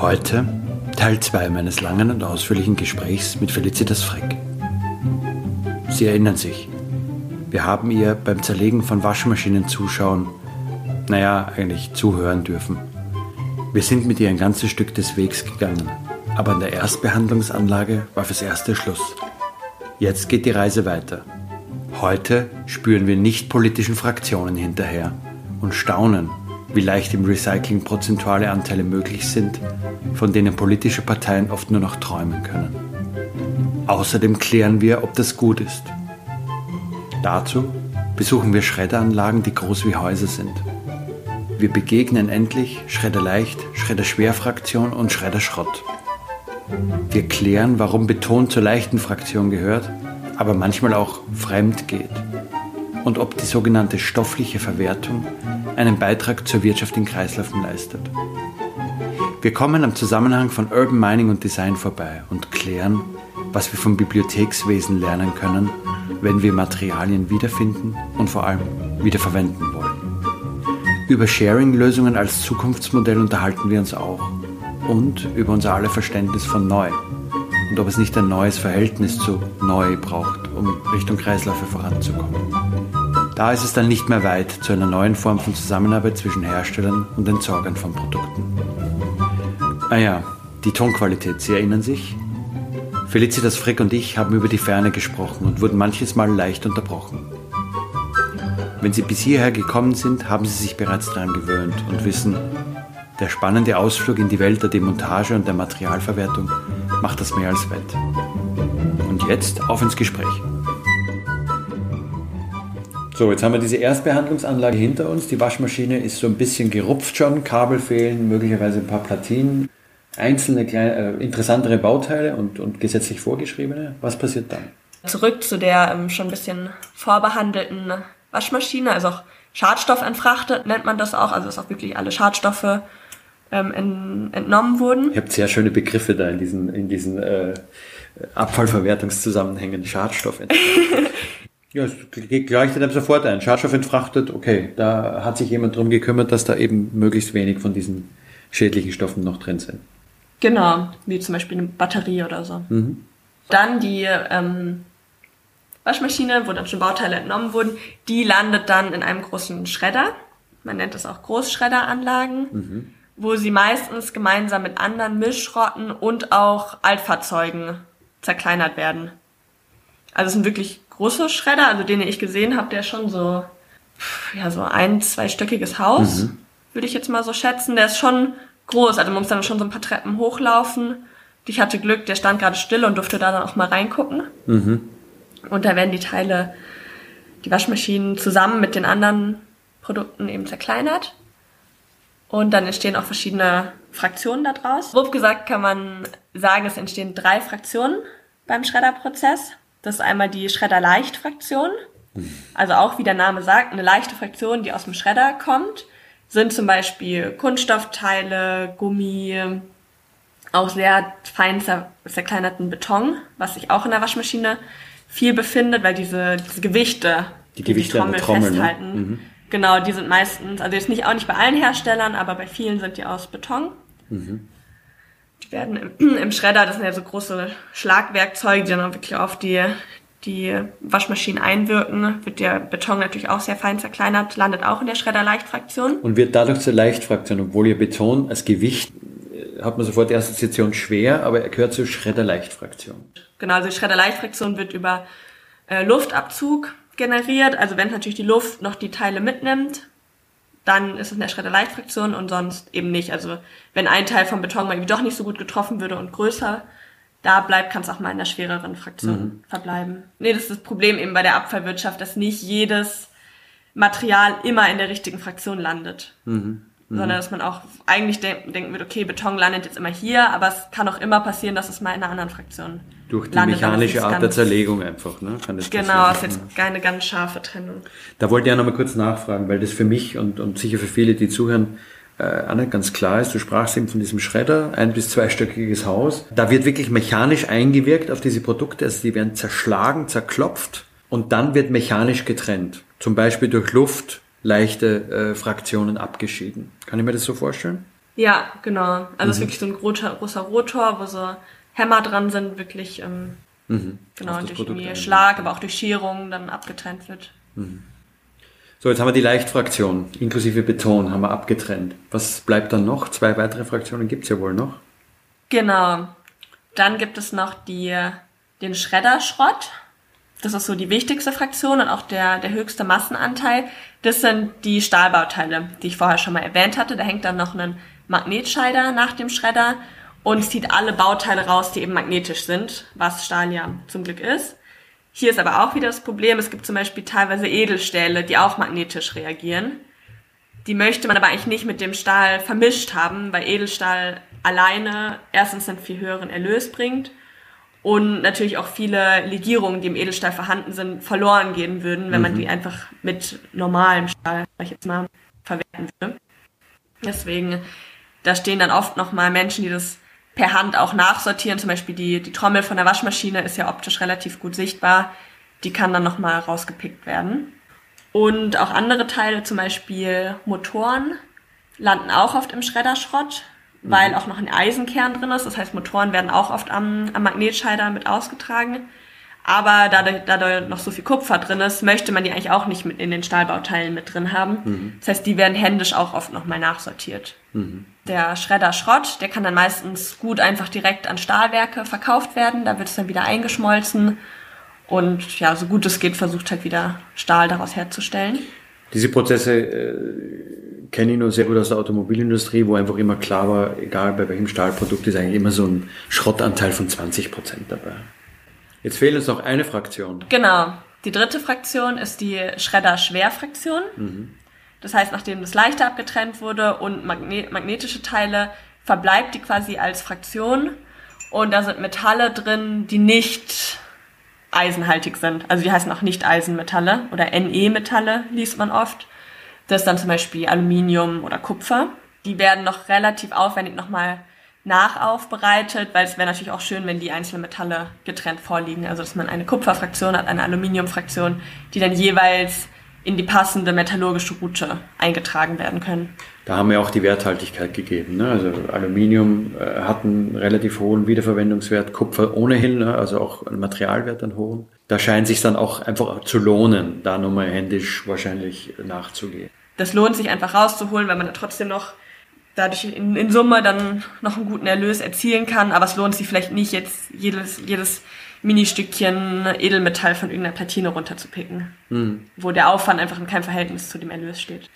Heute Teil 2 meines langen und ausführlichen Gesprächs mit Felicitas Freck. Sie erinnern sich, wir haben ihr beim Zerlegen von Waschmaschinen zuschauen, naja, eigentlich zuhören dürfen. Wir sind mit ihr ein ganzes Stück des Wegs gegangen, aber an der Erstbehandlungsanlage war fürs erste Schluss. Jetzt geht die Reise weiter. Heute spüren wir nicht politischen Fraktionen hinterher und staunen, wie leicht im Recycling prozentuale Anteile möglich sind, von denen politische Parteien oft nur noch träumen können. Außerdem klären wir, ob das gut ist. Dazu besuchen wir Schredderanlagen, die groß wie Häuser sind. Wir begegnen endlich Schredder Leicht, Schredder Schwerfraktion und Schredder Schrott. Wir klären, warum Beton zur leichten Fraktion gehört, aber manchmal auch fremd geht. Und ob die sogenannte stoffliche Verwertung einen Beitrag zur Wirtschaft in Kreislaufen leistet. Wir kommen am Zusammenhang von Urban Mining und Design vorbei und klären, was wir vom Bibliothekswesen lernen können, wenn wir Materialien wiederfinden und vor allem wiederverwenden wollen. Über Sharing-Lösungen als Zukunftsmodell unterhalten wir uns auch und über unser aller Verständnis von neu und ob es nicht ein neues Verhältnis zu neu braucht, um Richtung Kreisläufe voranzukommen. Da ist es dann nicht mehr weit zu einer neuen Form von Zusammenarbeit zwischen Herstellern und Entsorgern von Produkten. Ah ja, die Tonqualität, Sie erinnern sich? Felicitas Frick und ich haben über die Ferne gesprochen und wurden manches Mal leicht unterbrochen. Wenn Sie bis hierher gekommen sind, haben Sie sich bereits daran gewöhnt und wissen, der spannende Ausflug in die Welt der Demontage und der Materialverwertung macht das mehr als wett. Und jetzt auf ins Gespräch. So, jetzt haben wir diese Erstbehandlungsanlage hinter uns. Die Waschmaschine ist so ein bisschen gerupft schon, Kabel fehlen, möglicherweise ein paar Platinen, einzelne kleine, äh, interessantere Bauteile und, und gesetzlich vorgeschriebene. Was passiert dann? Zurück zu der ähm, schon ein bisschen vorbehandelten Waschmaschine, also auch Schadstoff entfrachtet nennt man das auch, also dass auch wirklich alle Schadstoffe ähm, in, entnommen wurden. Ihr habt sehr schöne Begriffe da in diesen, in diesen äh, Abfallverwertungszusammenhängen, Schadstoff. ja, es leuchtet einem sofort ein. Schadstoff entfrachtet, okay, da hat sich jemand drum gekümmert, dass da eben möglichst wenig von diesen schädlichen Stoffen noch drin sind. Genau, wie zum Beispiel eine Batterie oder so. Mhm. Dann die ähm, Waschmaschine, wo dann schon Bauteile entnommen wurden, die landet dann in einem großen Schredder. Man nennt das auch Großschredderanlagen, mhm. wo sie meistens gemeinsam mit anderen Mischrotten und auch Altfahrzeugen zerkleinert werden. Also es sind wirklich große Schredder, also den ich gesehen habe, der schon so ja so ein zweistöckiges Haus, mhm. würde ich jetzt mal so schätzen. Der ist schon groß, also man muss dann schon so ein paar Treppen hochlaufen. Ich hatte Glück, der stand gerade still und durfte da dann auch mal reingucken. Mhm. Und da werden die Teile, die Waschmaschinen zusammen mit den anderen Produkten eben zerkleinert. Und dann entstehen auch verschiedene Fraktionen daraus. Grob gesagt kann man sagen, es entstehen drei Fraktionen beim Schredderprozess. Das ist einmal die Schredder-Leicht-Fraktion. Also auch, wie der Name sagt, eine leichte Fraktion, die aus dem Schredder kommt. Sind zum Beispiel Kunststoffteile, Gummi, auch sehr fein zerkleinerten Beton, was sich auch in der Waschmaschine viel befindet, weil diese, diese Gewichte, die, die Gewichte die Trommel, Trommel ne? festhalten, ne? mhm. genau, die sind meistens, also jetzt nicht auch nicht bei allen Herstellern, aber bei vielen sind die aus Beton. Mhm. Die werden im, im Schredder, das sind ja so große Schlagwerkzeuge, die dann auch wirklich auf die die Waschmaschinen einwirken, wird der Beton natürlich auch sehr fein zerkleinert, landet auch in der Schredder-Leichtfraktion. Und wird dadurch zur Leichtfraktion, obwohl ihr Beton als Gewicht hat man sofort die Assoziation schwer, aber er gehört zur Schredderleichtfraktion. Genau, also die Schredderleichtfraktion wird über äh, Luftabzug generiert. Also wenn natürlich die Luft noch die Teile mitnimmt, dann ist es eine Schredderleichtfraktion und sonst eben nicht. Also wenn ein Teil vom Beton mal irgendwie doch nicht so gut getroffen würde und größer da bleibt, kann es auch mal in der schwereren Fraktion mhm. verbleiben. Nee, das ist das Problem eben bei der Abfallwirtschaft, dass nicht jedes Material immer in der richtigen Fraktion landet. Mhm. Mhm. Sondern dass man auch eigentlich de denken wird, okay, Beton landet jetzt immer hier, aber es kann auch immer passieren, dass es mal in einer anderen Fraktion Durch die landet, mechanische Art der Zerlegung einfach, ne? Kann das genau, ist jetzt keine ganz scharfe Trennung. Da wollte ich ja nochmal kurz nachfragen, weil das für mich und, und sicher für viele, die zuhören, äh, nicht ganz klar ist. Du sprachst eben von diesem Schredder, ein- bis zweistöckiges Haus. Da wird wirklich mechanisch eingewirkt auf diese Produkte, also die werden zerschlagen, zerklopft und dann wird mechanisch getrennt. Zum Beispiel durch Luft leichte äh, Fraktionen abgeschieden. Kann ich mir das so vorstellen? Ja, genau. Also mhm. es ist wirklich so ein großer, großer Rotor, wo so Hämmer dran sind, wirklich ähm, mhm. genau durch Schlag, aber auch durch Scherung dann abgetrennt wird. Mhm. So, jetzt haben wir die Leichtfraktion, inklusive Beton, haben wir abgetrennt. Was bleibt dann noch? Zwei weitere Fraktionen gibt's ja wohl noch. Genau. Dann gibt es noch die, den Schredderschrott. Das ist so die wichtigste Fraktion und auch der, der höchste Massenanteil. Das sind die Stahlbauteile, die ich vorher schon mal erwähnt hatte. Da hängt dann noch ein Magnetscheider nach dem Schredder und zieht alle Bauteile raus, die eben magnetisch sind, was Stahl ja zum Glück ist. Hier ist aber auch wieder das Problem, es gibt zum Beispiel teilweise Edelstähle, die auch magnetisch reagieren. Die möchte man aber eigentlich nicht mit dem Stahl vermischt haben, weil Edelstahl alleine erstens einen viel höheren Erlös bringt und natürlich auch viele Legierungen, die im Edelstahl vorhanden sind, verloren gehen würden, wenn mhm. man die einfach mit normalem Stahl, sag ich jetzt mal, verwerten würde. Deswegen, da stehen dann oft nochmal Menschen, die das per Hand auch nachsortieren. Zum Beispiel die, die Trommel von der Waschmaschine ist ja optisch relativ gut sichtbar. Die kann dann nochmal rausgepickt werden. Und auch andere Teile, zum Beispiel Motoren, landen auch oft im Schredderschrott, weil mhm. auch noch ein Eisenkern drin ist. Das heißt, Motoren werden auch oft am, am Magnetscheider mit ausgetragen. Aber da, da da noch so viel Kupfer drin ist, möchte man die eigentlich auch nicht mit in den Stahlbauteilen mit drin haben. Mhm. Das heißt, die werden händisch auch oft nochmal nachsortiert. Mhm. Der Schredder Schrott, der kann dann meistens gut einfach direkt an Stahlwerke verkauft werden. Da wird es dann wieder eingeschmolzen. Und ja, so gut es geht, versucht halt wieder Stahl daraus herzustellen. Diese Prozesse äh, kenne ich nur sehr gut aus der Automobilindustrie, wo einfach immer klar war, egal bei welchem Stahlprodukt, ist eigentlich immer so ein Schrottanteil von 20 Prozent dabei. Jetzt fehlt uns noch eine Fraktion. Genau. Die dritte Fraktion ist die Schredder-Schwerfraktion. Mhm. Das heißt, nachdem das Leichte abgetrennt wurde und magne magnetische Teile, verbleibt die quasi als Fraktion. Und da sind Metalle drin, die nicht eisenhaltig sind. Also die heißen auch nicht Eisenmetalle oder Ne-Metalle liest man oft. Das ist dann zum Beispiel Aluminium oder Kupfer. Die werden noch relativ aufwendig nochmal nachaufbereitet, weil es wäre natürlich auch schön, wenn die einzelnen Metalle getrennt vorliegen. Also dass man eine Kupferfraktion hat, eine Aluminiumfraktion, die dann jeweils in die passende metallurgische Route eingetragen werden können. Da haben wir auch die Werthaltigkeit gegeben. Ne? Also Aluminium äh, hat einen relativ hohen Wiederverwendungswert, Kupfer ohnehin, ne? also auch ein Materialwert einen hohen. Da scheint sich dann auch einfach zu lohnen, da nochmal händisch wahrscheinlich nachzugehen. Das lohnt sich einfach rauszuholen, weil man dann trotzdem noch dadurch in, in Summe dann noch einen guten Erlös erzielen kann. Aber es lohnt sich vielleicht nicht, jetzt jedes, jedes Ministückchen Edelmetall von irgendeiner Platine runterzupicken, mhm. wo der Aufwand einfach in keinem Verhältnis zu dem Erlös steht.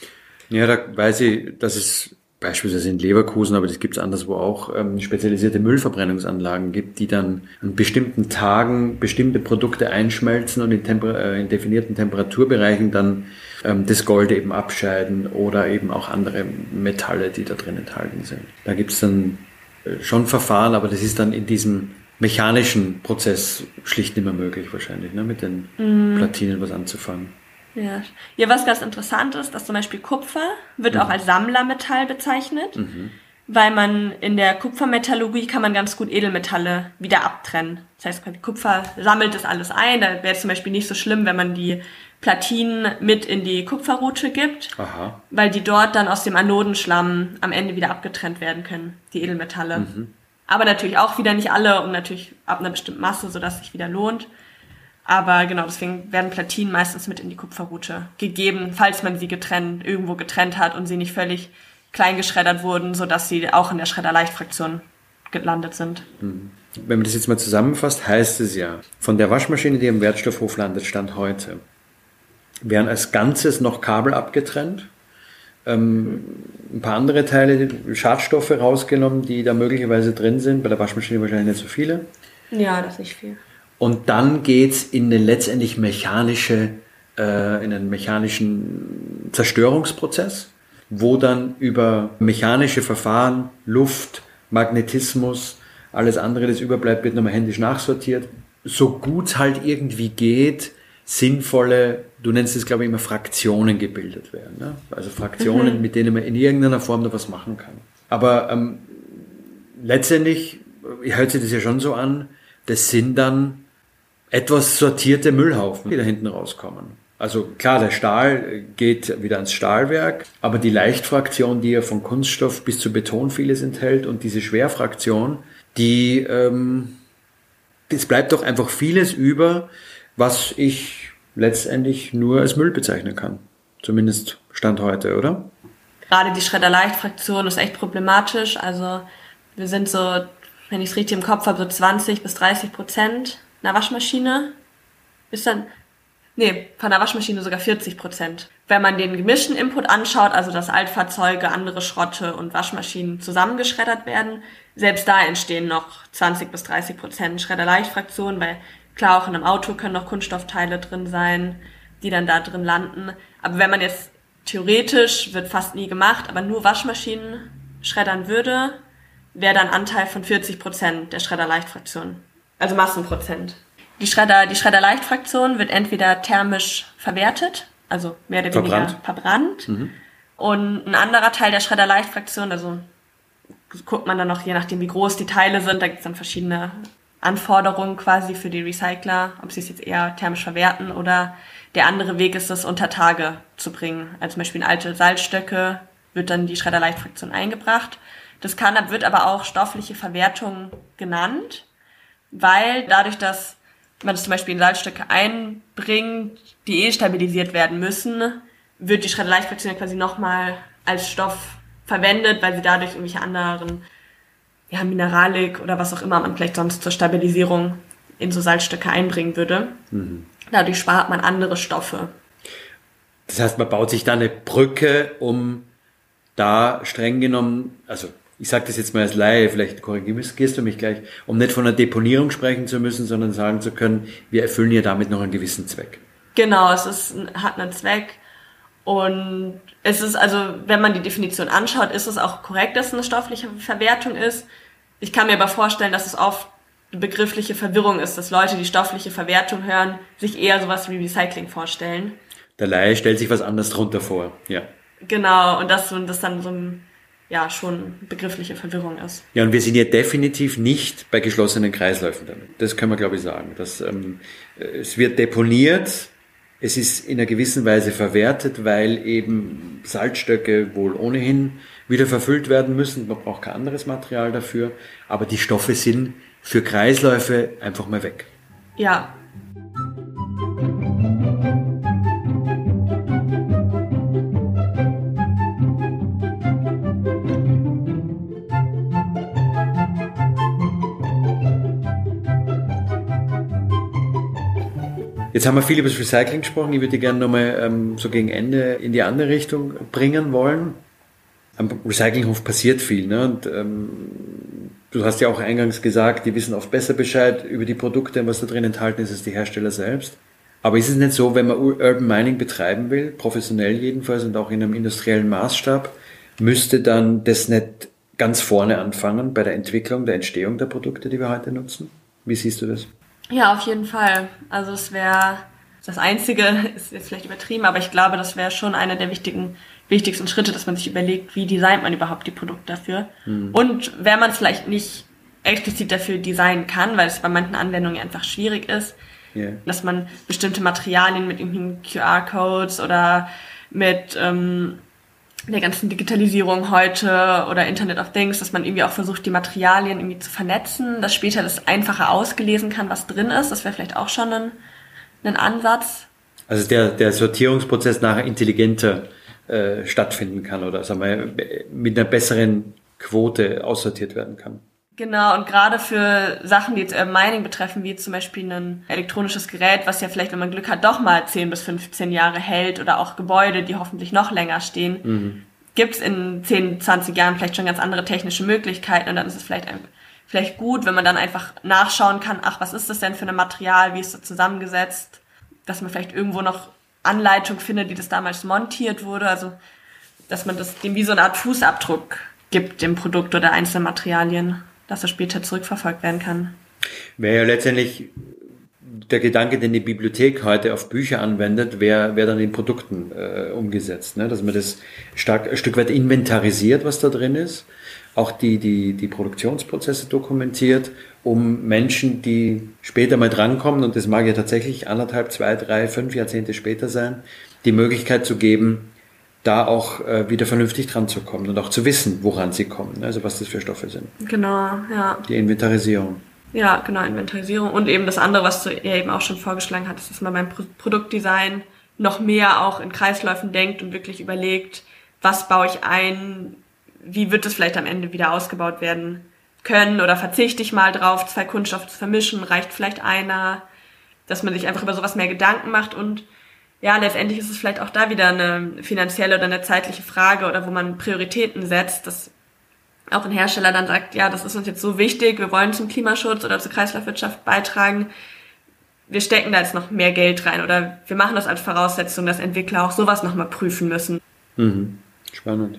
Ja, da weiß ich, dass es beispielsweise in Leverkusen, aber das gibt es anderswo auch, ähm, spezialisierte Müllverbrennungsanlagen gibt, die dann an bestimmten Tagen bestimmte Produkte einschmelzen und in, Temper äh, in definierten Temperaturbereichen dann ähm, das Gold eben abscheiden oder eben auch andere Metalle, die da drin enthalten sind. Da gibt es dann äh, schon Verfahren, aber das ist dann in diesem mechanischen Prozess schlicht nicht mehr möglich wahrscheinlich, ne, mit den mhm. Platinen was anzufangen. Ja. ja, was ganz interessant ist, dass zum Beispiel Kupfer wird mhm. auch als Sammlermetall bezeichnet, mhm. weil man in der Kupfermetallurgie kann man ganz gut Edelmetalle wieder abtrennen. Das heißt, Kupfer sammelt das alles ein. Da wäre es zum Beispiel nicht so schlimm, wenn man die Platinen mit in die Kupferrute gibt, Aha. weil die dort dann aus dem Anodenschlamm am Ende wieder abgetrennt werden können, die Edelmetalle. Mhm. Aber natürlich auch wieder nicht alle und natürlich ab einer bestimmten Masse, sodass sich wieder lohnt. Aber genau, deswegen werden Platinen meistens mit in die Kupferroute gegeben, falls man sie getrennt, irgendwo getrennt hat und sie nicht völlig klein geschreddert wurden, sodass sie auch in der Schredderleichtfraktion gelandet sind. Wenn man das jetzt mal zusammenfasst, heißt es ja, von der Waschmaschine, die am Wertstoffhof landet, stand heute, werden als Ganzes noch Kabel abgetrennt, ähm, ein paar andere Teile, Schadstoffe rausgenommen, die da möglicherweise drin sind, bei der Waschmaschine wahrscheinlich nicht so viele. Ja, das ist nicht viel. Und dann geht's in den letztendlich mechanische, äh, in einen mechanischen Zerstörungsprozess, wo dann über mechanische Verfahren, Luft, Magnetismus, alles andere, das überbleibt, wird nochmal händisch nachsortiert. So gut es halt irgendwie geht, sinnvolle, du nennst es glaube ich immer Fraktionen gebildet werden. Ne? Also Fraktionen, mit denen man in irgendeiner Form noch was machen kann. Aber ähm, letztendlich hört sich das ja schon so an, das sind dann etwas sortierte Müllhaufen, die da hinten rauskommen. Also klar, der Stahl geht wieder ans Stahlwerk, aber die Leichtfraktion, die ja von Kunststoff bis zu Beton vieles enthält und diese Schwerfraktion, die, ähm, es bleibt doch einfach vieles über, was ich letztendlich nur als Müll bezeichnen kann. Zumindest Stand heute, oder? Gerade die Schredderleichtfraktion ist echt problematisch. Also wir sind so, wenn ich es richtig im Kopf habe, so 20 bis 30 Prozent einer Waschmaschine. Ist dann, nee, von der Waschmaschine sogar 40 Prozent. Wenn man den gemischten Input anschaut, also dass Altfahrzeuge, andere Schrotte und Waschmaschinen zusammengeschreddert werden, selbst da entstehen noch 20 bis 30 Prozent Schredderleichtfraktion, weil klar, auch in einem Auto können noch Kunststoffteile drin sein, die dann da drin landen. Aber wenn man jetzt theoretisch, wird fast nie gemacht, aber nur Waschmaschinen schreddern würde, wäre dann Anteil von 40 Prozent der Schredderleichtfraktion. Also Massenprozent. Die Schredder, die Schredderleichtfraktion wird entweder thermisch verwertet, also mehr oder weniger Verbrannt. verbrannt. Und ein anderer Teil der Schredderleichtfraktion, also guckt man dann noch, je nachdem wie groß die Teile sind, da gibt es dann verschiedene Anforderungen quasi für die Recycler, ob sie es jetzt eher thermisch verwerten oder der andere Weg ist es unter Tage zu bringen. Also zum Beispiel in alte Salzstöcke wird dann die Schredderleichtfraktion eingebracht. Das kann, wird aber auch stoffliche Verwertung genannt, weil dadurch, dass man es zum Beispiel in Salzstöcke einbringt, die eh stabilisiert werden müssen, wird die Schredderleichtfraktion ja quasi nochmal als Stoff verwendet, weil sie dadurch irgendwelche anderen ja, Mineralik oder was auch immer man vielleicht sonst zur Stabilisierung in so Salzstöcke einbringen würde. Dadurch spart man andere Stoffe. Das heißt, man baut sich da eine Brücke, um da streng genommen, also ich sage das jetzt mal als Laie, vielleicht korrigierst du mich gleich, um nicht von einer Deponierung sprechen zu müssen, sondern sagen zu können, wir erfüllen hier damit noch einen gewissen Zweck. Genau, es ist, hat einen Zweck. Und es ist also, wenn man die Definition anschaut, ist es auch korrekt, dass es eine stoffliche Verwertung ist. Ich kann mir aber vorstellen, dass es oft eine begriffliche Verwirrung ist, dass Leute, die stoffliche Verwertung hören, sich eher sowas wie Recycling vorstellen. Der Laie stellt sich was anderes drunter vor, ja. Genau, und das, und das dann so ein, ja, schon begriffliche Verwirrung ist. Ja, und wir sind ja definitiv nicht bei geschlossenen Kreisläufen damit. Das können wir, glaube ich, sagen. Das, ähm, es wird deponiert, es ist in einer gewissen Weise verwertet, weil eben Salzstöcke wohl ohnehin wieder verfüllt werden müssen. Man braucht kein anderes Material dafür. Aber die Stoffe sind für Kreisläufe einfach mal weg. Ja, Jetzt haben wir viel über das Recycling gesprochen. Ich würde gerne nochmal ähm, so gegen Ende in die andere Richtung bringen wollen. Am Recyclinghof passiert viel. Ne? Und, ähm, du hast ja auch eingangs gesagt, die wissen oft besser Bescheid über die Produkte und was da drin enthalten ist, als die Hersteller selbst. Aber ist es nicht so, wenn man Urban Mining betreiben will, professionell jedenfalls und auch in einem industriellen Maßstab, müsste dann das nicht ganz vorne anfangen bei der Entwicklung, der Entstehung der Produkte, die wir heute nutzen? Wie siehst du das? Ja, auf jeden Fall. Also es wäre das Einzige, ist jetzt vielleicht übertrieben, aber ich glaube, das wäre schon einer der wichtigen, wichtigsten Schritte, dass man sich überlegt, wie designt man überhaupt die Produkte dafür. Und wenn man es vielleicht nicht explizit dafür designen kann, weil es bei manchen Anwendungen einfach schwierig ist, Yeah. dass man bestimmte Materialien mit irgendwelchen QR-Codes oder mit ähm, der ganzen Digitalisierung heute oder Internet of Things, dass man irgendwie auch versucht, die Materialien irgendwie zu vernetzen, dass später das einfacher ausgelesen kann, was drin ist. Das wäre vielleicht auch schon ein, ein Ansatz. Also der, der Sortierungsprozess nachher intelligenter äh, stattfinden kann oder sagen wir, mit einer besseren Quote aussortiert werden kann. Genau, und gerade für Sachen, die jetzt Urban Mining betreffen, wie zum Beispiel ein elektronisches Gerät, was ja vielleicht, wenn man Glück hat, doch mal 10 bis 15 Jahre hält oder auch Gebäude, die hoffentlich noch länger stehen, mhm. gibt es in 10, 20 Jahren vielleicht schon ganz andere technische Möglichkeiten und dann ist es vielleicht, vielleicht gut, wenn man dann einfach nachschauen kann, ach, was ist das denn für ein Material, wie ist das zusammengesetzt, dass man vielleicht irgendwo noch Anleitung findet, wie das damals montiert wurde, also dass man das dem wie so eine Art Fußabdruck gibt, dem Produkt oder einzelnen Materialien dass er später zurückverfolgt werden kann. Wäre ja letztendlich der Gedanke, den die Bibliothek heute auf Bücher anwendet, wäre wär dann in Produkten äh, umgesetzt. Ne? Dass man das stark, ein Stück weit inventarisiert, was da drin ist, auch die, die, die Produktionsprozesse dokumentiert, um Menschen, die später mal drankommen, und das mag ja tatsächlich anderthalb, zwei, drei, fünf Jahrzehnte später sein, die Möglichkeit zu geben, da auch äh, wieder vernünftig dran zu kommen und auch zu wissen, woran sie kommen, also was das für Stoffe sind. Genau, ja. Die Inventarisierung. Ja, genau, Inventarisierung. Und eben das andere, was du ja eben auch schon vorgeschlagen hattest, dass man beim Pro Produktdesign noch mehr auch in Kreisläufen denkt und wirklich überlegt, was baue ich ein, wie wird es vielleicht am Ende wieder ausgebaut werden können oder verzichte ich mal drauf, zwei Kunststoffe zu vermischen, reicht vielleicht einer, dass man sich einfach über sowas mehr Gedanken macht und ja, letztendlich ist es vielleicht auch da wieder eine finanzielle oder eine zeitliche Frage oder wo man Prioritäten setzt, dass auch ein Hersteller dann sagt, ja, das ist uns jetzt so wichtig, wir wollen zum Klimaschutz oder zur Kreislaufwirtschaft beitragen, wir stecken da jetzt noch mehr Geld rein oder wir machen das als Voraussetzung, dass Entwickler auch sowas nochmal prüfen müssen. Mhm. Spannend.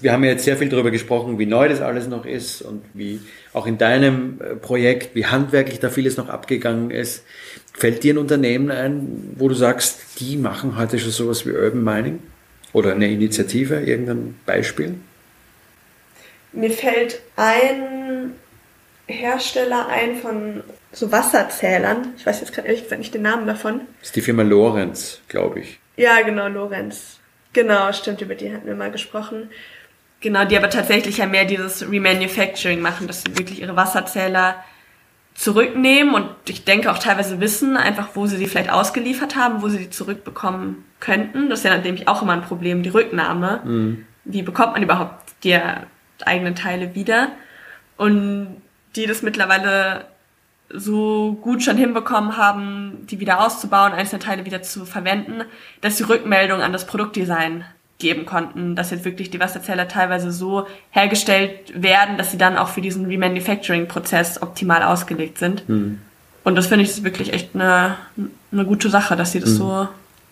Wir haben ja jetzt sehr viel darüber gesprochen, wie neu das alles noch ist und wie auch in deinem äh, Projekt, wie handwerklich da vieles noch abgegangen ist. Fällt dir ein Unternehmen ein, wo du sagst, die machen heute schon sowas wie Urban Mining? Oder eine Initiative, irgendein Beispiel? Mir fällt ein Hersteller ein von so Wasserzählern. Ich weiß jetzt gerade ehrlich gesagt nicht den Namen davon. Das ist die Firma Lorenz, glaube ich. Ja, genau, Lorenz. Genau, stimmt, über die hatten wir mal gesprochen. Genau, die aber tatsächlich ja mehr dieses Remanufacturing machen, dass sie wirklich ihre Wasserzähler zurücknehmen und ich denke auch teilweise wissen einfach, wo sie sie vielleicht ausgeliefert haben, wo sie die zurückbekommen könnten. Das ist ja nämlich auch immer ein Problem, die Rücknahme. Mhm. Wie bekommt man überhaupt die eigenen Teile wieder? Und die das mittlerweile so gut schon hinbekommen haben, die wieder auszubauen, einzelne Teile wieder zu verwenden, dass die Rückmeldung an das Produktdesign geben konnten, dass jetzt wirklich die Wasserzähler teilweise so hergestellt werden, dass sie dann auch für diesen Remanufacturing-Prozess optimal ausgelegt sind. Mhm. Und das finde ich wirklich echt eine, eine gute Sache, dass sie das mhm. so,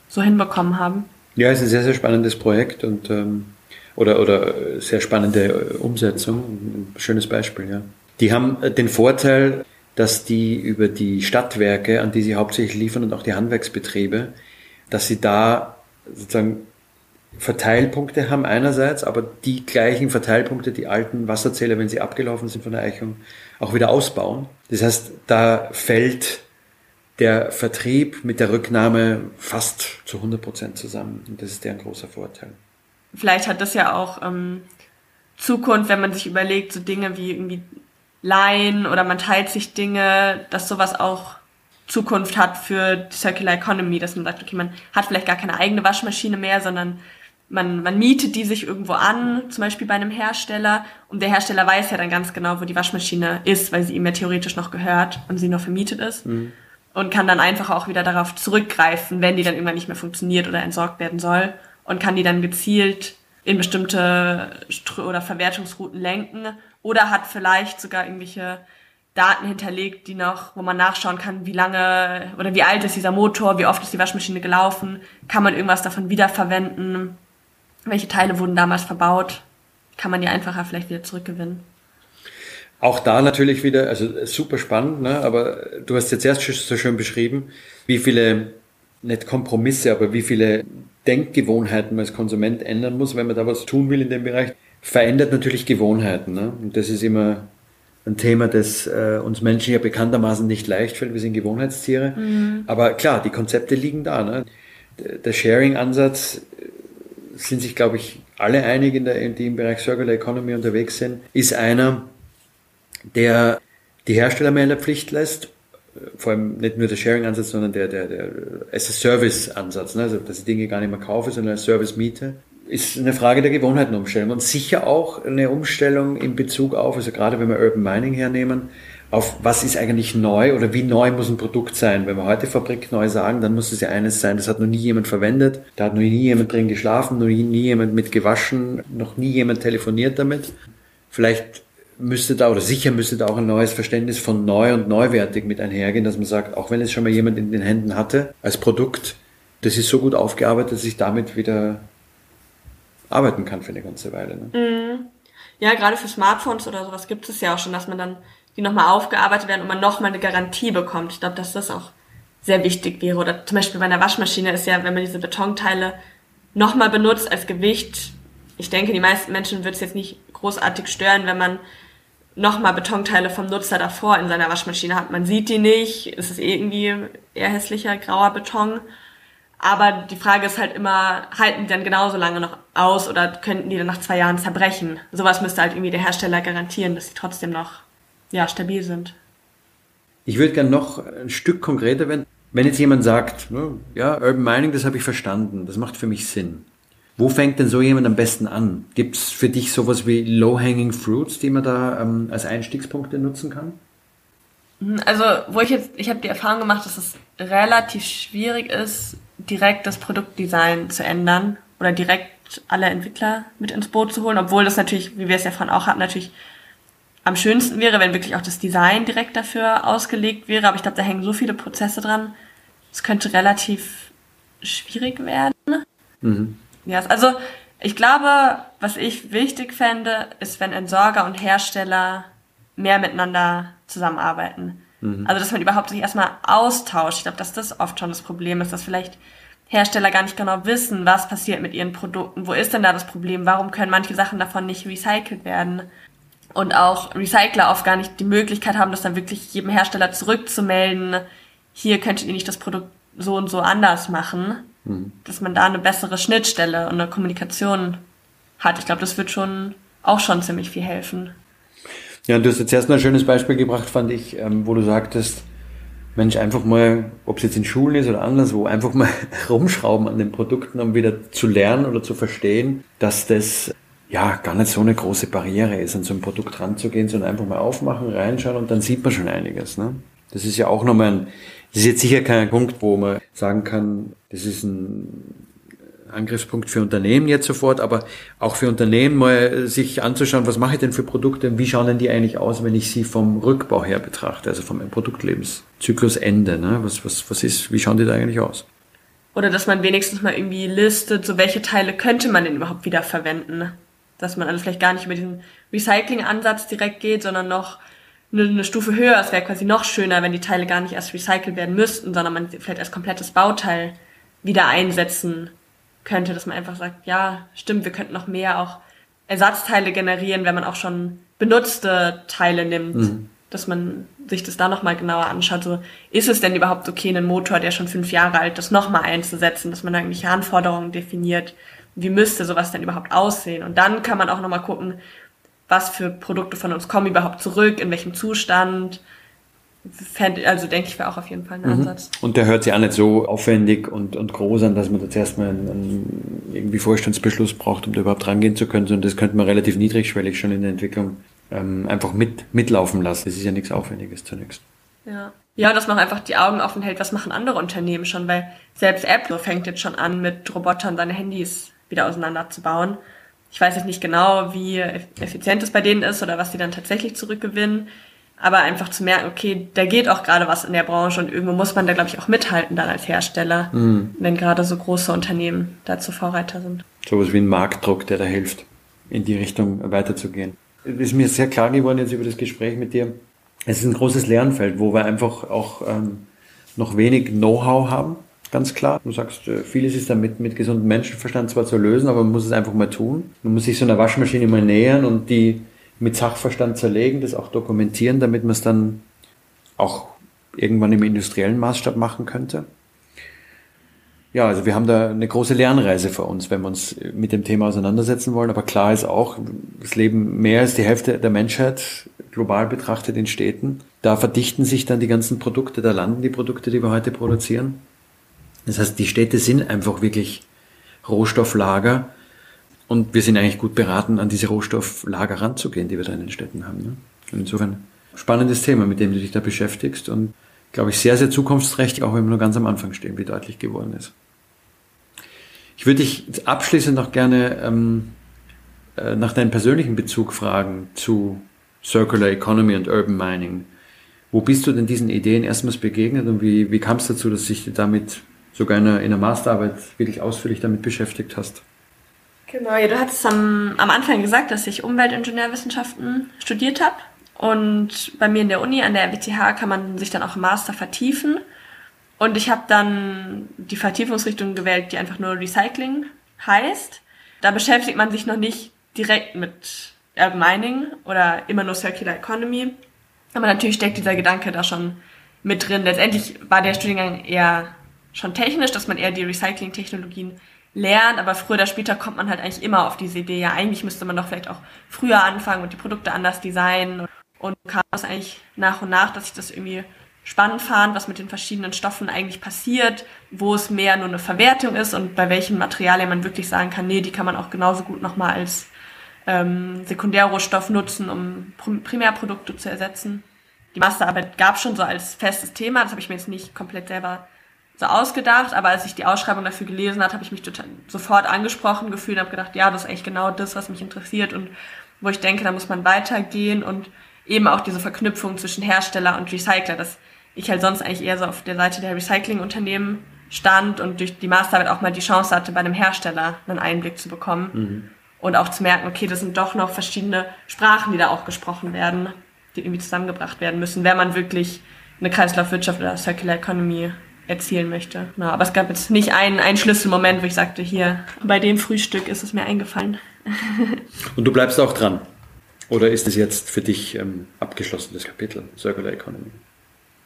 so hinbekommen haben. Ja, es ist ein sehr, sehr spannendes Projekt und ähm, oder, oder sehr spannende Umsetzung. Ein schönes Beispiel, ja. Die haben den Vorteil, dass die über die Stadtwerke, an die sie hauptsächlich liefern und auch die Handwerksbetriebe, dass sie da sozusagen Verteilpunkte haben einerseits, aber die gleichen Verteilpunkte, die alten Wasserzähler, wenn sie abgelaufen sind von der Eichung, auch wieder ausbauen. Das heißt, da fällt der Vertrieb mit der Rücknahme fast zu 100 Prozent zusammen. Und das ist deren großer Vorteil. Vielleicht hat das ja auch ähm, Zukunft, wenn man sich überlegt, so Dinge wie irgendwie Leihen oder man teilt sich Dinge, dass sowas auch Zukunft hat für die Circular Economy, dass man sagt, okay, man hat vielleicht gar keine eigene Waschmaschine mehr, sondern man, man mietet die sich irgendwo an, zum Beispiel bei einem Hersteller, und der Hersteller weiß ja dann ganz genau, wo die Waschmaschine ist, weil sie ihm ja theoretisch noch gehört und sie noch vermietet ist. Mhm. Und kann dann einfach auch wieder darauf zurückgreifen, wenn die dann irgendwann nicht mehr funktioniert oder entsorgt werden soll. Und kann die dann gezielt in bestimmte Str oder Verwertungsrouten lenken. Oder hat vielleicht sogar irgendwelche Daten hinterlegt, die noch, wo man nachschauen kann, wie lange oder wie alt ist dieser Motor, wie oft ist die Waschmaschine gelaufen, kann man irgendwas davon wiederverwenden welche Teile wurden damals verbaut, kann man die einfacher vielleicht wieder zurückgewinnen. Auch da natürlich wieder, also super spannend, ne? aber du hast jetzt erst so schön beschrieben, wie viele, nicht Kompromisse, aber wie viele Denkgewohnheiten man als Konsument ändern muss, wenn man da was tun will in dem Bereich. Verändert natürlich Gewohnheiten. Ne? Und das ist immer ein Thema, das äh, uns Menschen ja bekanntermaßen nicht leicht fällt. Wir sind Gewohnheitstiere. Mhm. Aber klar, die Konzepte liegen da. Ne? Der Sharing-Ansatz sind sich, glaube ich, alle einig, in der, die im Bereich Circular Economy unterwegs sind, ist einer, der die Hersteller mehr in der Pflicht lässt, vor allem nicht nur der Sharing-Ansatz, sondern der, der, der as-a-Service-Ansatz, ne? also dass ich Dinge gar nicht mehr kaufe, sondern als Service miete, ist eine Frage der Gewohnheitenumstellung und sicher auch eine Umstellung in Bezug auf, also gerade wenn wir Urban Mining hernehmen, auf was ist eigentlich neu oder wie neu muss ein Produkt sein. Wenn wir heute Fabrik neu sagen, dann muss es ja eines sein, das hat noch nie jemand verwendet, da hat noch nie jemand drin geschlafen, noch nie, jemand mit gewaschen, noch nie jemand telefoniert damit. Vielleicht müsste da oder sicher müsste da auch ein neues Verständnis von neu und neuwertig mit einhergehen, dass man sagt, auch wenn es schon mal jemand in den Händen hatte als Produkt, das ist so gut aufgearbeitet, dass ich damit wieder arbeiten kann für eine ganze Weile. Ne? Ja, gerade für Smartphones oder sowas gibt es ja auch schon, dass man dann die nochmal aufgearbeitet werden und man nochmal eine Garantie bekommt. Ich glaube, dass das auch sehr wichtig wäre. Oder zum Beispiel bei einer Waschmaschine ist ja, wenn man diese Betonteile nochmal benutzt als Gewicht, ich denke, die meisten Menschen wird es jetzt nicht großartig stören, wenn man nochmal Betonteile vom Nutzer davor in seiner Waschmaschine hat. Man sieht die nicht, es ist irgendwie eher hässlicher grauer Beton. Aber die Frage ist halt immer, halten die dann genauso lange noch aus oder könnten die dann nach zwei Jahren zerbrechen? Sowas müsste halt irgendwie der Hersteller garantieren, dass sie trotzdem noch ja, stabil sind. Ich würde gerne noch ein Stück konkreter werden. Wenn jetzt jemand sagt, ne, ja, Urban Mining, das habe ich verstanden, das macht für mich Sinn. Wo fängt denn so jemand am besten an? Gibt es für dich sowas wie Low-Hanging Fruits, die man da ähm, als Einstiegspunkte nutzen kann? Also, wo ich jetzt, ich habe die Erfahrung gemacht, dass es relativ schwierig ist, direkt das Produktdesign zu ändern oder direkt alle Entwickler mit ins Boot zu holen, obwohl das natürlich, wie wir es ja vorhin auch hatten, natürlich am schönsten wäre, wenn wirklich auch das Design direkt dafür ausgelegt wäre. Aber ich glaube, da hängen so viele Prozesse dran. Es könnte relativ schwierig werden. Mhm. Ja, also ich glaube, was ich wichtig fände, ist, wenn Entsorger und Hersteller mehr miteinander zusammenarbeiten. Mhm. Also, dass man überhaupt sich erstmal austauscht. Ich glaube, dass das oft schon das Problem ist, dass vielleicht Hersteller gar nicht genau wissen, was passiert mit ihren Produkten. Wo ist denn da das Problem? Warum können manche Sachen davon nicht recycelt werden? Und auch Recycler oft gar nicht die Möglichkeit haben, das dann wirklich jedem Hersteller zurückzumelden. Hier könntet ihr nicht das Produkt so und so anders machen, mhm. dass man da eine bessere Schnittstelle und eine Kommunikation hat. Ich glaube, das wird schon auch schon ziemlich viel helfen. Ja, du hast jetzt erst mal ein schönes Beispiel gebracht, fand ich, ähm, wo du sagtest, Mensch, einfach mal, ob es jetzt in Schulen ist oder anderswo, einfach mal rumschrauben an den Produkten, um wieder zu lernen oder zu verstehen, dass das ja gar nicht so eine große Barriere ist, an so ein Produkt ranzugehen, sondern einfach mal aufmachen, reinschauen und dann sieht man schon einiges. Ne? Das ist ja auch nochmal ein, das ist jetzt sicher kein Punkt, wo man sagen kann, das ist ein Angriffspunkt für Unternehmen jetzt sofort, aber auch für Unternehmen mal sich anzuschauen, was mache ich denn für Produkte, wie schauen denn die eigentlich aus, wenn ich sie vom Rückbau her betrachte, also vom Produktlebenszyklusende, ne? was, was, was ist, wie schauen die da eigentlich aus? Oder dass man wenigstens mal irgendwie listet, so welche Teile könnte man denn überhaupt wieder verwenden dass man also vielleicht gar nicht über diesen Recycling-Ansatz direkt geht, sondern noch eine, eine Stufe höher. Es wäre quasi noch schöner, wenn die Teile gar nicht erst recycelt werden müssten, sondern man vielleicht als komplettes Bauteil wieder einsetzen könnte, dass man einfach sagt, ja, stimmt, wir könnten noch mehr auch Ersatzteile generieren, wenn man auch schon benutzte Teile nimmt, mhm. dass man sich das da nochmal genauer anschaut. So, ist es denn überhaupt okay, einen Motor, der schon fünf Jahre alt ist, nochmal einzusetzen, dass man da irgendwelche Anforderungen definiert, wie müsste sowas denn überhaupt aussehen? Und dann kann man auch nochmal gucken, was für Produkte von uns kommen überhaupt zurück, in welchem Zustand. Also denke ich, wäre auch auf jeden Fall ein mhm. Ansatz. Und der hört sich auch nicht so aufwendig und, und groß an, dass man jetzt erstmal einen, einen irgendwie Vorstandsbeschluss braucht, um da überhaupt rangehen zu können, sondern das könnte man relativ niedrigschwellig schon in der Entwicklung ähm, einfach mit, mitlaufen lassen. Das ist ja nichts Aufwendiges zunächst. Ja. Ja, dass man einfach die Augen offen hält, was machen andere Unternehmen schon, weil selbst Apple fängt jetzt schon an, mit Robotern seine Handys wieder auseinanderzubauen. Ich weiß jetzt nicht genau, wie effizient es bei denen ist oder was die dann tatsächlich zurückgewinnen. Aber einfach zu merken, okay, da geht auch gerade was in der Branche und irgendwo muss man da, glaube ich, auch mithalten dann als Hersteller, mhm. wenn gerade so große Unternehmen dazu Vorreiter sind. Sowas wie ein Marktdruck, der da hilft, in die Richtung weiterzugehen. Es ist mir sehr klar geworden jetzt über das Gespräch mit dir. Es ist ein großes Lernfeld, wo wir einfach auch ähm, noch wenig Know-how haben Ganz klar. Du sagst, äh, vieles ist damit mit gesundem Menschenverstand zwar zu lösen, aber man muss es einfach mal tun. Man muss sich so einer Waschmaschine mal nähern und die mit Sachverstand zerlegen, das auch dokumentieren, damit man es dann auch irgendwann im industriellen Maßstab machen könnte. Ja, also wir haben da eine große Lernreise vor uns, wenn wir uns mit dem Thema auseinandersetzen wollen. Aber klar ist auch, das Leben mehr als die Hälfte der Menschheit global betrachtet in Städten. Da verdichten sich dann die ganzen Produkte, da landen die Produkte, die wir heute produzieren. Das heißt, die Städte sind einfach wirklich Rohstofflager und wir sind eigentlich gut beraten, an diese Rohstofflager ranzugehen, die wir da in den Städten haben. Ne? Und insofern spannendes Thema, mit dem du dich da beschäftigst und glaube ich sehr, sehr zukunftsträchtig, auch wenn wir nur ganz am Anfang stehen, wie deutlich geworden ist. Ich würde dich abschließend noch gerne ähm, äh, nach deinem persönlichen Bezug fragen zu Circular Economy und Urban Mining. Wo bist du denn diesen Ideen erstmals begegnet und wie, wie kam es dazu, dass du dich damit sogar in einer, in einer Masterarbeit wirklich ausführlich damit beschäftigt hast? Genau, ja, du hattest am, am Anfang gesagt, dass ich Umweltingenieurwissenschaften studiert habe. Und bei mir in der Uni, an der WTH, kann man sich dann auch im Master vertiefen. Und ich habe dann die Vertiefungsrichtung gewählt, die einfach nur Recycling heißt. Da beschäftigt man sich noch nicht direkt mit Urban Mining oder immer nur Circular Economy. Aber natürlich steckt dieser Gedanke da schon mit drin. Letztendlich war der Studiengang eher schon technisch, dass man eher die Recycling-Technologien lernt, aber früher oder später kommt man halt eigentlich immer auf diese Idee, ja, eigentlich müsste man doch vielleicht auch früher anfangen und die Produkte anders designen. Und kam es eigentlich nach und nach, dass ich das irgendwie spannend fand, was mit den verschiedenen Stoffen eigentlich passiert, wo es mehr nur eine Verwertung ist und bei welchen Materialien man wirklich sagen kann, nee, die kann man auch genauso gut nochmal als ähm, Sekundärrohstoff nutzen, um Primärprodukte zu ersetzen. Die Masterarbeit gab schon so als festes Thema, das habe ich mir jetzt nicht komplett selber so ausgedacht, aber als ich die Ausschreibung dafür gelesen habe, habe ich mich total sofort angesprochen gefühlt und habe gedacht, ja, das ist eigentlich genau das, was mich interessiert und wo ich denke, da muss man weitergehen und eben auch diese Verknüpfung zwischen Hersteller und Recycler, dass ich halt sonst eigentlich eher so auf der Seite der Recyclingunternehmen stand und durch die Masterarbeit auch mal die Chance hatte, bei einem Hersteller einen Einblick zu bekommen. Mhm und auch zu merken, okay, das sind doch noch verschiedene Sprachen, die da auch gesprochen werden, die irgendwie zusammengebracht werden müssen, wenn man wirklich eine Kreislaufwirtschaft oder Circular Economy erzielen möchte. Ja, aber es gab jetzt nicht einen, einen Schlüsselmoment, wo ich sagte, hier, bei dem Frühstück ist es mir eingefallen. und du bleibst auch dran? Oder ist es jetzt für dich ähm, abgeschlossen, das Kapitel Circular Economy?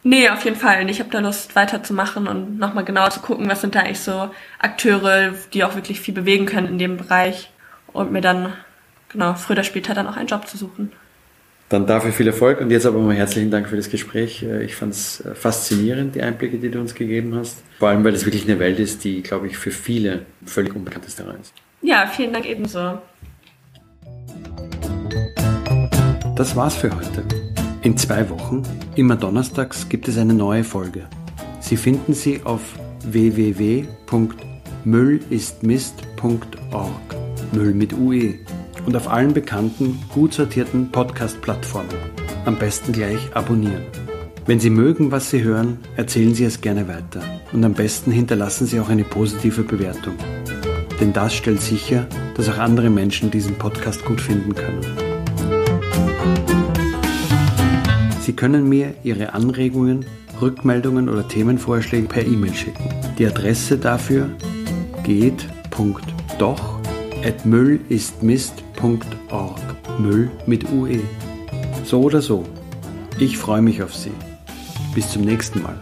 Nee, auf jeden Fall. Ich habe da Lust weiterzumachen und nochmal genauer zu gucken, was sind da eigentlich so Akteure, die auch wirklich viel bewegen können in dem Bereich und mir dann, genau, früher oder später dann auch einen Job zu suchen. Dann dafür viel Erfolg und jetzt aber mal herzlichen Dank für das Gespräch. Äh, ich fand es äh, faszinierend, die Einblicke, die du uns gegeben hast. Vor allem, weil es wirklich eine Welt ist, die, glaube ich, für viele völlig unbekanntes Terrain ist. Ja, vielen Dank ebenso. Das war's für heute. In zwei Wochen, immer donnerstags, gibt es eine neue Folge. Sie finden sie auf www.müllistmist.org. Müll mit UE und auf allen bekannten, gut sortierten Podcast-Plattformen. Am besten gleich abonnieren. Wenn Sie mögen, was Sie hören, erzählen Sie es gerne weiter und am besten hinterlassen Sie auch eine positive Bewertung. Denn das stellt sicher, dass auch andere Menschen diesen Podcast gut finden können. Sie können mir Ihre Anregungen, Rückmeldungen oder Themenvorschläge per E-Mail schicken. Die Adresse dafür geht.doch müllistmist.org. Müll mit UE. So oder so. Ich freue mich auf Sie. Bis zum nächsten Mal.